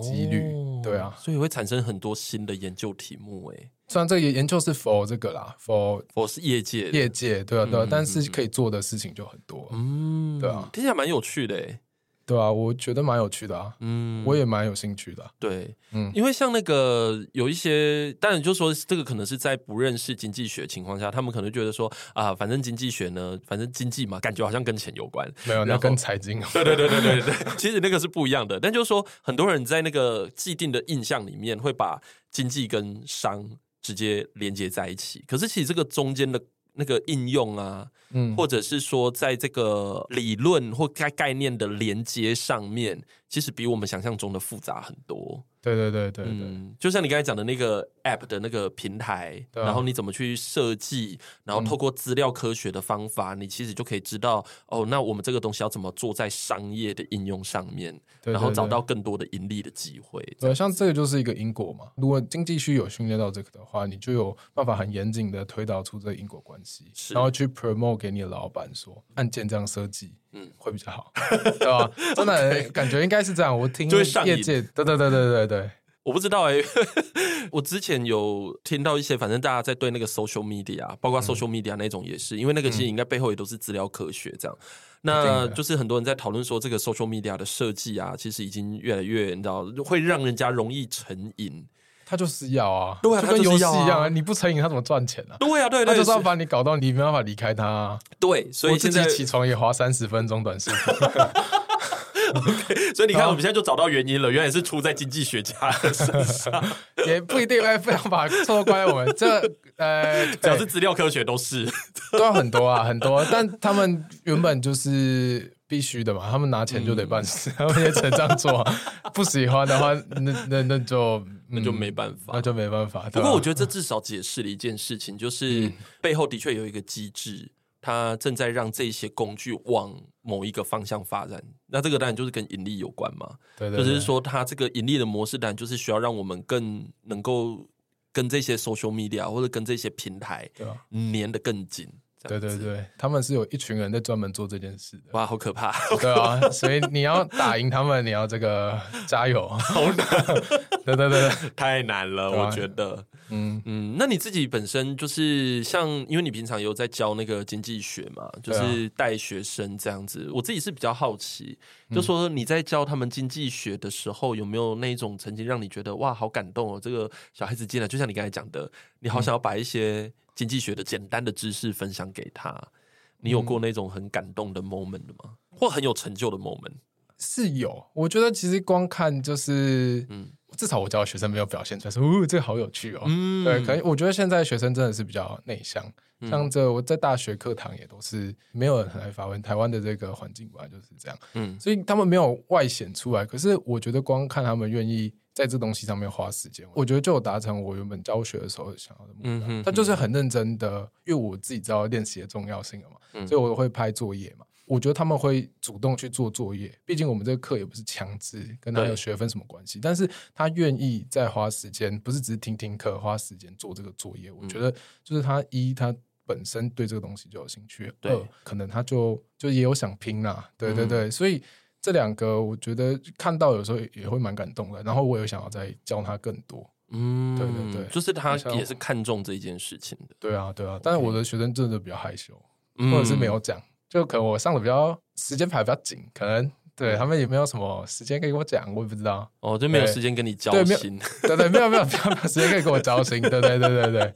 几率。对啊，所以会产生很多新的研究题目。诶。虽然这个研究是 for 这个啦，for for 是业界业界，对啊对啊，但是可以做的事情就很多，嗯，对啊，听起来蛮有趣的诶。对啊，我觉得蛮有趣的啊，嗯，我也蛮有兴趣的。对，嗯，因为像那个有一些，当然就说这个可能是在不认识经济学情况下，他们可能觉得说啊，反正经济学呢，反正经济嘛，感觉好像跟钱有关，没有，那跟财经，对对对对对对，其实那个是不一样的。但就是说，很多人在那个既定的印象里面，会把经济跟商直接连接在一起，可是其实这个中间的那个应用啊，嗯，或者是说在这个理论或概概念的连接上面，其实比我们想象中的复杂很多。对对对对对，嗯，就像你刚才讲的那个 App 的那个平台，啊、然后你怎么去设计，然后透过资料科学的方法，嗯、你其实就可以知道，哦，那我们这个东西要怎么做在商业的应用上面，对对对，然后找到更多的盈利的机会。对，像这个就是一个因果嘛。如果经济学有训练到这个的话，你就有办法很严谨的推导出这个因果关系，然后去 promote 给你的老板说，按键这样设计。嗯，会比较好，对吧？真的 感觉应该是这样。我听业界，对对对对对对，我不知道哎。我之前有听到一些，反正大家在对那个 social media，包括 social media 那种也是，因为那个其实应该背后也都是资料科学这样。那就是很多人在讨论说，这个 social media 的设计啊，其实已经越来越，你知道，会让人家容易成瘾。他就是要啊，对啊，就跟游戏一样啊，你不成瘾他怎么赚钱呢？对啊，对，他就是要把你搞到你没办法离开他。对，所以现在起床也花三十分钟短视频。OK，所以你看，我们现在就找到原因了，原来是出在经济学家的身上，也不一定会非常把错怪我们。这呃，只要是资料科学都是，都要很多啊，很多。但他们原本就是。必须的嘛，他们拿钱就得办事，他们也只能这样做。不喜欢的话，那那那就那就没办法，那就没办法。不过我觉得这至少解释了一件事情，就是背后的确有一个机制，它正在让这些工具往某一个方向发展。那这个当然就是跟盈利有关嘛，对，就是说它这个盈利的模式，当然就是需要让我们更能够跟这些 social media 或者跟这些平台粘得更紧。对对对，他们是有一群人在专门做这件事的。哇，好可怕！对啊，所以你要打赢他们，你要这个加油。好难，对对对，太难了，我觉得。嗯嗯，那你自己本身就是像，因为你平常有在教那个经济学嘛，就是带学生这样子。我自己是比较好奇，就说你在教他们经济学的时候，有没有那种曾经让你觉得哇，好感动哦？这个小孩子进来，就像你刚才讲的，你好想要把一些。经济学的简单的知识分享给他，你有过那种很感动的 moment 吗？嗯、或很有成就的 moment？是有，我觉得其实光看就是，嗯，至少我教的学生没有表现出来说，哦，这个好有趣哦，嗯，对，可能我觉得现在学生真的是比较内向，嗯、像这我在大学课堂也都是没有人很爱发问，台湾的这个环境本来就是这样，嗯，所以他们没有外显出来，可是我觉得光看他们愿意。在这东西上面花时间，我觉得就有达成我原本教学的时候想要的目标。嗯、他就是很认真的，因为我自己知道练习的重要性了嘛，嗯、所以我会拍作业嘛。我觉得他们会主动去做作业，毕竟我们这个课也不是强制跟他有学分什么关系。但是他愿意再花时间，不是只是听听课，花时间做这个作业。我觉得就是他一他本身对这个东西就有兴趣，对二可能他就就也有想拼啦。对对对，嗯、所以。这两个我觉得看到有时候也会蛮感动的，然后我有想要再教他更多。嗯，对对对，就是他也是看重这一件事情的。对啊，对啊，但是我的学生真的比较害羞，或者是没有讲，就可能我上的比较时间排比较紧，可能对他们也没有什么时间可以跟我讲，我也不知道。哦，就没有时间跟你交心。对对，没有没有没有时间可以跟我交心。对对对对对。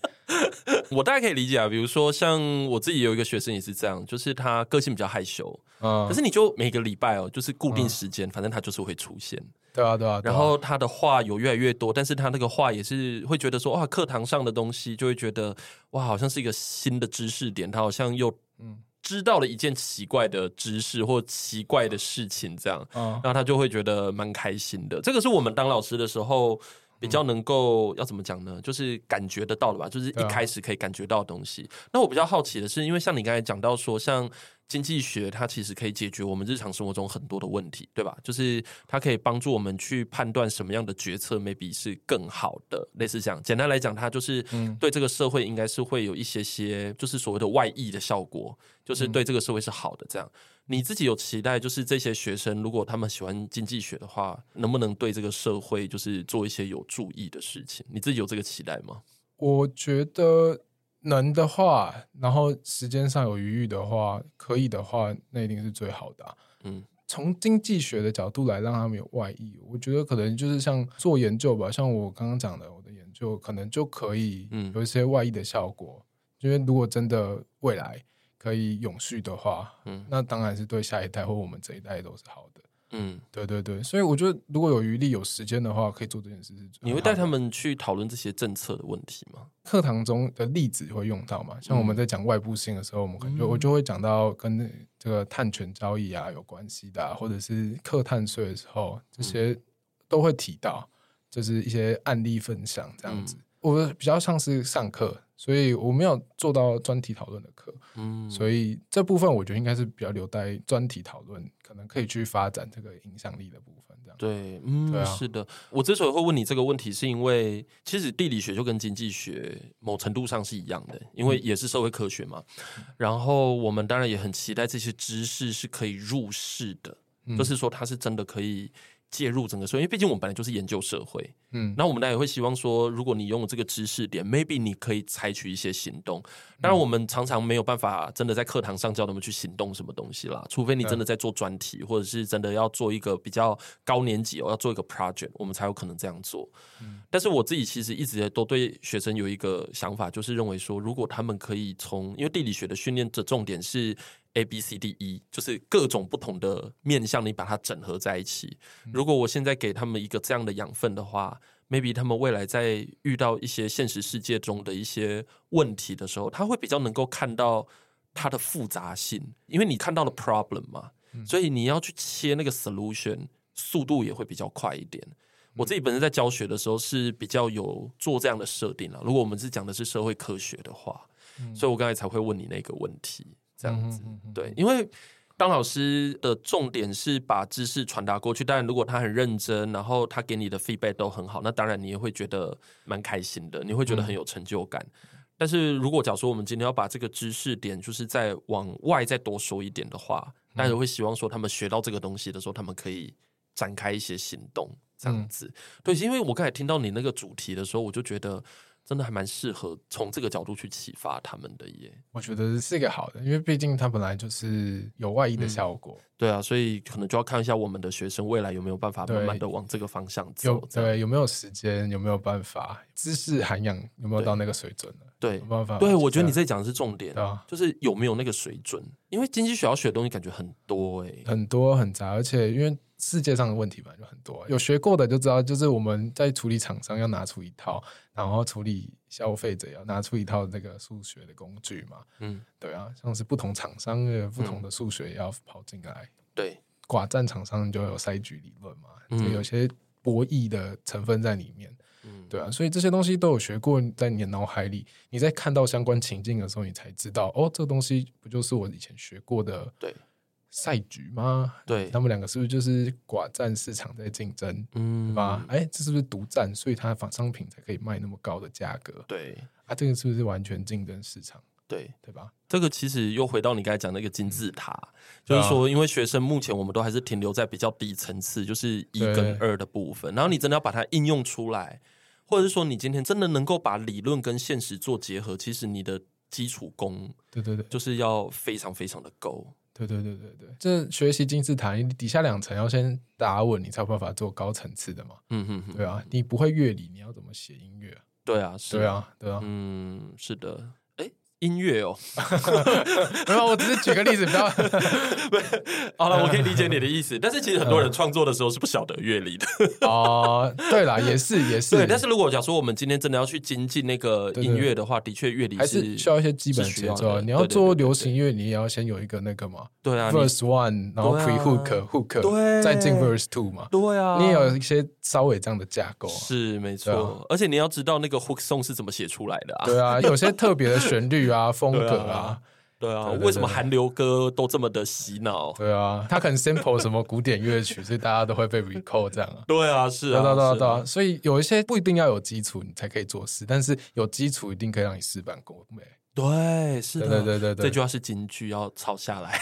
我大概可以理解啊，比如说像我自己有一个学生也是这样，就是他个性比较害羞，嗯，可是你就每个礼拜哦，就是固定时间，嗯、反正他就是会出现，对啊，对啊，对啊，然后他的话有越来越多，但是他那个话也是会觉得说，哇，课堂上的东西就会觉得哇，好像是一个新的知识点，他好像又嗯。知道了一件奇怪的知识或奇怪的事情，这样，嗯然后他就会觉得蛮开心的。这个是我们当老师的时候比较能够要怎么讲呢？就是感觉得到的吧，就是一开始可以感觉到的东西。那我比较好奇的是，因为像你刚才讲到说，像。经济学它其实可以解决我们日常生活中很多的问题，对吧？就是它可以帮助我们去判断什么样的决策 maybe 是更好的，类似这样。简单来讲，它就是对这个社会应该是会有一些些，就是所谓的外溢的效果，就是对这个社会是好的。这样，你自己有期待，就是这些学生如果他们喜欢经济学的话，能不能对这个社会就是做一些有注意的事情？你自己有这个期待吗？我觉得。能的话，然后时间上有余裕的话，可以的话，那一定是最好的啊。嗯，从经济学的角度来让他们有外溢，我觉得可能就是像做研究吧，像我刚刚讲的，我的研究可能就可以有一些外溢的效果。嗯，因为如果真的未来可以永续的话，嗯，那当然是对下一代或我们这一代都是好的。嗯，对对对，所以我觉得如果有余力、有时间的话，可以做这件事。你会带他们去讨论这些政策的问题吗？课堂中的例子会用到吗？像我们在讲外部性的时候，我们可能就我就会讲到跟这个碳权交易啊有关系的，或者是课碳税的时候，这些都会提到，就是一些案例分享这样子。我比较像是上课。所以我没有做到专题讨论的课，嗯，所以这部分我觉得应该是比较留待专题讨论，可能可以去发展这个影响力的部分，这样。对，嗯，对啊，是的。我之所以会问你这个问题，是因为其实地理学就跟经济学某程度上是一样的，因为也是社会科学嘛。嗯，然后我们当然也很期待这些知识是可以入世的，嗯，就是说它是真的可以。介入整个社会，因为毕竟我们本来就是研究社会，嗯，那我们当然也会希望说，如果你拥有这个知识点，maybe 你可以采取一些行动。当然，我们常常没有办法真的在课堂上教他们去行动什么东西啦，除非你真的在做专题，或者是真的要做一个比较高年级我，要做一个 project，我们才有可能这样做。嗯，但是我自己其实一直都对学生有一个想法，就是认为说，如果他们可以从，因为地理学的训练的重点是。A B C D E 就是各种不同的面向，你把它整合在一起。如果我现在给他们一个这样的养分的话，maybe 他们未来在遇到一些现实世界中的一些问题的时候，他会比较能够看到它的复杂性，因为你看到了 problem 嘛，所以你要去切那个 solution，速度也会比较快一点。我自己本身在教学的时候是比较有做这样的设定了。如果我们是讲的是社会科学的话，所以我刚才才会问你那个问题。这样子，对，因为当老师的重点是把知识传达过去。当然，如果他很认真，然后他给你的 feedback 都很好，那当然你也会觉得蛮开心的，你会觉得很有成就感。但是如果假如说我们今天要把这个知识点，就是再往外再多说一点的话，大家会希望说他们学到这个东西的时候，他们可以展开一些行动，这样子。对，因为我刚才听到你那个主题的时候，我就觉得。真的还蛮适合从这个角度去启发他们的耶，我觉得是一个好的，因为毕竟它本来就是有外溢的效果。嗯，对啊，所以可能就要看一下我们的学生未来有没有办法慢慢的往这个方向走。有对，有没有时间，有没有办法，知识涵养有没有到那个水准呢？对，有办法。对，我觉得你这讲的是重点，啊，就是有没有那个水准，因为经济学要学的东西感觉很多哎，很多很杂，而且因为。世界上的问题嘛，就很多，有学过的就知道，就是我们在处理厂商要拿出一套，然后处理消费者要拿出一套这个数学的工具嘛。嗯，对啊，像是不同厂商的不同的数学要跑进来。嗯、对，寡占厂商就有筛局理论嘛，就有些博弈的成分在里面。嗯，对啊，所以这些东西都有学过，在你的脑海里，你在看到相关情境的时候，你才知道，哦，这个东西不就是我以前学过的？对。赛局吗？对，他们两个是不是就是寡占市场在竞争？嗯，对吧？哎，这是不是独占？所以它仿商品才可以卖那么高的价格？对，啊，这个是不是完全竞争市场？对，对吧？这个其实又回到你刚才讲那个金字塔，嗯、就是说，因为学生目前我们都还是停留在比较低层次，就是一跟二的部分。然后你真的要把它应用出来，或者是说你今天真的能够把理论跟现实做结合，其实你的基础功，对对对，就是要非常非常的够。对对对对对，这学习金字塔，你底下两层要先打稳，你才有办法做高层次的嘛。嗯哼哼，对啊，你不会乐理，你要怎么写音乐？对啊，是对啊，对啊，嗯，是的。音乐哦，没有，我只是举个例子，不要。好了，我可以理解你的意思，但是其实很多人创作的时候是不晓得乐理的。哦，对啦，也是也是。对，但是如果假如说我们今天真的要去精进那个音乐的话，的确乐理还是需要一些基本节奏。你要做流行音乐，你也要先有一个那个嘛。对啊，verse one，然后 pre hook hook，对，再进 verse two 嘛。对啊，你也有一些稍微这样的架构。是没错，而且你要知道那个 hook song 是怎么写出来的啊。对啊，有些特别的旋律啊，风格。啊，对啊，为什么韩流歌都这么的洗脑？对啊，他可能 sample 什么古典乐曲，所以大家都会被 recall 这样啊。对啊，是啊，对对对啊，所以有一些不一定要有基础，你才可以做事，但是有基础一定可以让你事半功倍。对，是的，对对对对，这句话是金句，要抄下来。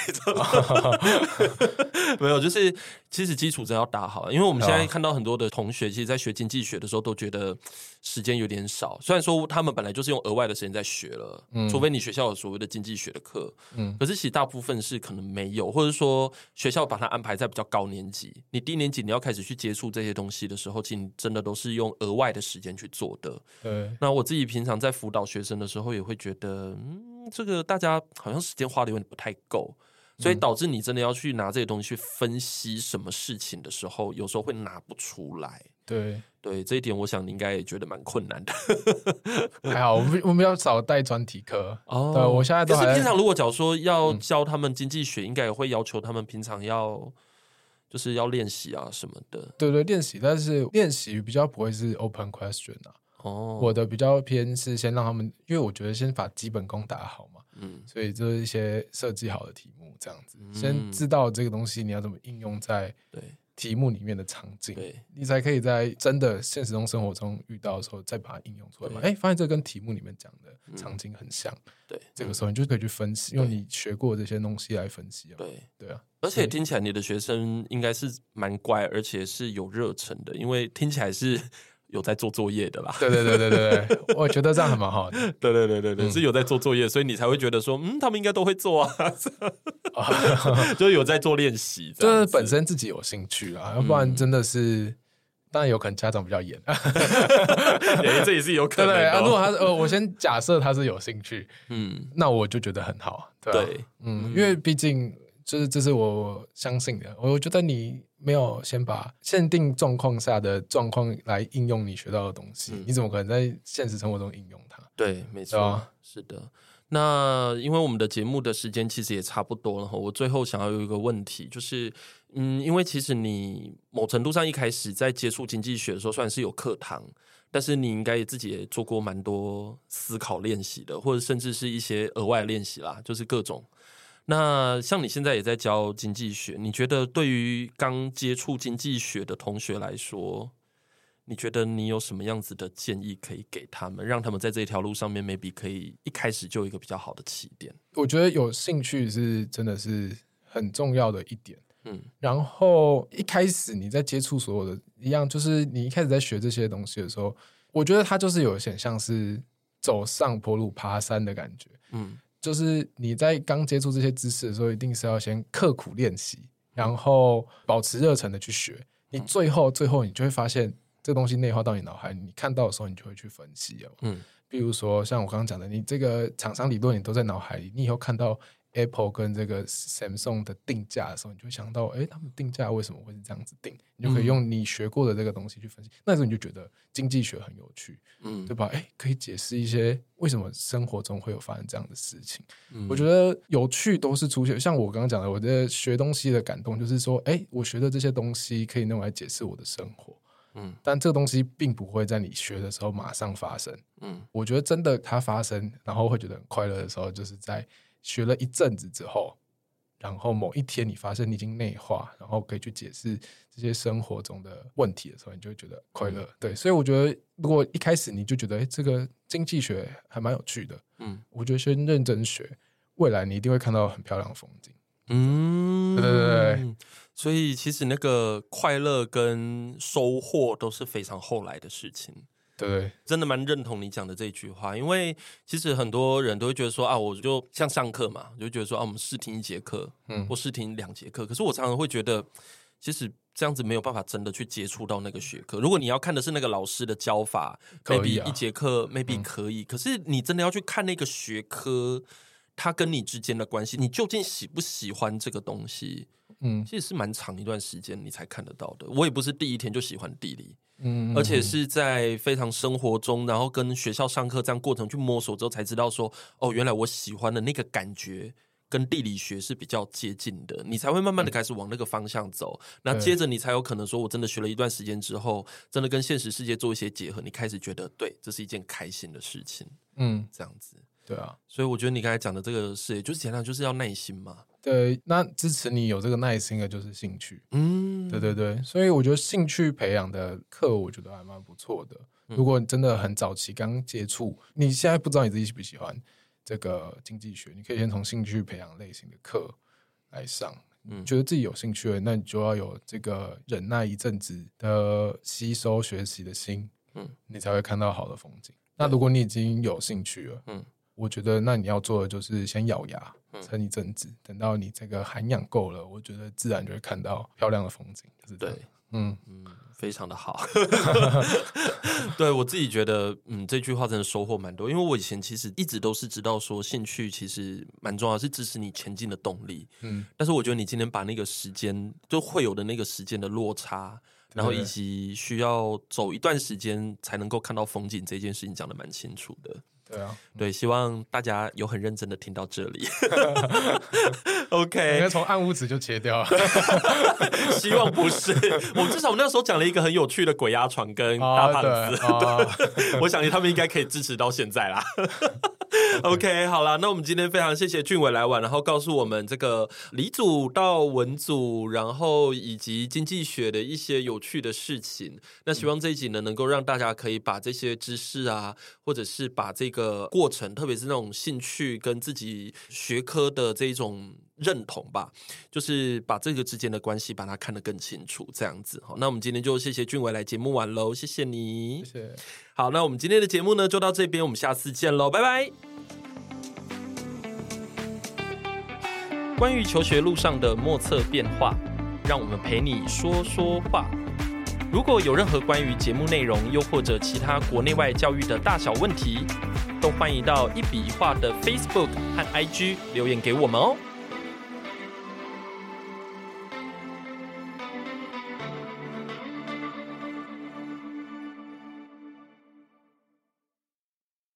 没有，就是其实基础真要打好，因为我们现在看到很多的同学，其实，在学经济学的时候都觉得时间有点少。虽然说他们本来就是用额外的时间在学了，嗯，除非你学校有所谓的经济学的课，嗯，可是其实大部分是可能没有，或者说学校把它安排在比较高年级，你低年级你要开始去接触这些东西的时候，其实真的都是用额外的时间去做的。对，那我自己平常在辅导学生的时候，也会觉得，嗯，这个大家好像时间花的有点不太够。所以导致你真的要去拿这些东西去分析什么事情的时候，有时候会拿不出来。对对，这一点我想你应该也觉得蛮困难的。还好，我们我们要少带专题课哦。对，我现在都还是平常如果假如说要教他们经济学，应该也会要求他们平常要就是要练习啊什么的。对对，练习，但是练习比较不会是 open question 啊。哦，我的比较偏是先让他们，因为我觉得先把基本功打好嘛。嗯，所以就是一些设计好的题目，这样子，嗯、先知道这个东西你要怎么应用在对。题目里面的场景，对，你才可以在真的现实中生活中遇到的时候再把它应用出来。哎，发现这跟题目里面讲的场景很像，对，这个时候你就可以去分析，用你学过这些东西来分析。对，对啊，而且听起来你的学生应该是蛮乖，而且是有热忱的，因为听起来是。有在做作业的啦，对对对对对，我觉得这样还蛮好。的。对对对对对，是有在做作业，所以你才会觉得说，嗯，他们应该都会做啊，就有在做练习，就是本身自己有兴趣啊，要不然真的是，当然有可能家长比较严，这也是有可能。对啊，如果他呃，我先假设他是有兴趣，嗯，那我就觉得很好，对，嗯，因为毕竟。就是这是我相信的，我觉得你没有先把限定状况下的状况来应用你学到的东西，嗯、你怎么可能在现实生活中应用它？对，没错，是的。那因为我们的节目的时间其实也差不多了哈，我最后想要有一个问题，就是嗯，因为其实你某程度上一开始在接触经济学的时候，虽然是有课堂，但是你应该也自己也做过蛮多思考练习的，或者甚至是一些额外练习啦，就是各种。那像你现在也在教经济学，你觉得对于刚接触经济学的同学来说，你觉得你有什么样子的建议可以给他们，让他们在这条路上面 maybe 可以一开始就有一个比较好的起点？我觉得有兴趣是真的是很重要的一点。嗯，然后一开始你在接触所有的一样，就是你一开始在学这些东西的时候，我觉得它就是有点像是走上坡路、爬山的感觉。嗯。就是你在刚接触这些知识的时候，一定是要先刻苦练习，然后保持热忱的去学。你最后最后，你就会发现这东西内化到你脑海里，你看到的时候，你就会去分析哦。嗯，比如说像我刚刚讲的，你这个厂商理论你都在脑海里，你以后看到。Apple 跟这个 Samsung 的定价的时候，你就想到，哎，他们定价为什么会是这样子定？你就可以用你学过的这个东西去分析。嗯、那时候你就觉得经济学很有趣，嗯，对吧？哎，可以解释一些为什么生活中会有发生这样的事情。嗯、我觉得有趣都是出现，像我刚刚讲的，我的学东西的感动就是说，哎，我学的这些东西可以用来解释我的生活，嗯，但这个东西并不会在你学的时候马上发生，嗯，我觉得真的它发生，然后会觉得很快乐的时候，就是在。学了一阵子之后，然后某一天你发现你已经内化，然后可以去解释这些生活中的问题的时候，你就会觉得快乐。嗯、对，所以我觉得，如果一开始你就觉得，哎，这个经济学还蛮有趣的，嗯，我觉得先认真学，未来你一定会看到很漂亮的风景。嗯，对对对对。所以其实那个快乐跟收获都是非常后来的事情。对，真的蛮认同你讲的这句话，因为其实很多人都会觉得说啊，我就像上课嘛，就觉得说啊，我们试听一节课，嗯，或试听两节课。可是我常常会觉得，其实这样子没有办法真的去接触到那个学科。如果你要看的是那个老师的教法，maybe 一节课 maybe 可以，可是你真的要去看那个学科，它跟你之间的关系，你究竟喜不喜欢这个东西？嗯，其实是蛮长一段时间你才看得到的。我也不是第一天就喜欢地理，嗯，而且是在非常生活中，然后跟学校上课这样过程去摸索之后，才知道说，哦，原来我喜欢的那个感觉跟地理学是比较接近的，你才会慢慢的开始往那个方向走。那接着你才有可能说，我真的学了一段时间之后，真的跟现实世界做一些结合，你开始觉得，对，这是一件开心的事情，嗯，这样子。对啊，所以我觉得你刚才讲的这个事，就是简单就是要耐心嘛。对，那支持你有这个耐心的就是兴趣。嗯，对对对，所以我觉得兴趣培养的课，我觉得还蛮不错的。如果你真的很早期刚接触，你现在不知道你自己喜不喜欢这个经济学，你可以先从兴趣培养类型的课来上。嗯，觉得自己有兴趣了，那你就要有这个忍耐一阵子的吸收学习的心，嗯，你才会看到好的风景。那如果你已经有兴趣了，嗯。我觉得那你要做的就是先咬牙撑一阵子，嗯、等到你这个涵养够了，我觉得自然就会看到漂亮的风景。就是、对，嗯嗯，非常的好。对我自己觉得，嗯，这句话真的收获蛮多，因为我以前其实一直都是知道说兴趣其实蛮重要，是支持你前进的动力。嗯，但是我觉得你今天把那个时间就会有的那个时间的落差，然后以及需要走一段时间才能够看到风景这件事情讲的蛮清楚的。对啊，对，希望大家有很认真的听到这里。OK，应该从暗屋子就切掉了。希望不是，我至少我那时候讲了一个很有趣的鬼压床跟大胖子，哦、对，我想他们应该可以支持到现在啦。OK，好啦，那我们今天非常谢谢俊伟来玩，然后告诉我们这个理组到文祖，然后以及经济学的一些有趣的事情。那希望这一集呢，能够让大家可以把这些知识啊，或者是把这个过程，特别是那种兴趣跟自己学科的这种认同吧，就是把这个之间的关系把它看得更清楚，这样子。好，那我们今天就谢谢俊伟来节目完喽，谢谢你，谢谢。好，那我们今天的节目呢，就到这边，我们下次见喽，拜拜。关于求学路上的莫测变化，让我们陪你说说话。如果有任何关于节目内容，又或者其他国内外教育的大小问题，都欢迎到一笔一画的 Facebook 和 IG 留言给我们哦。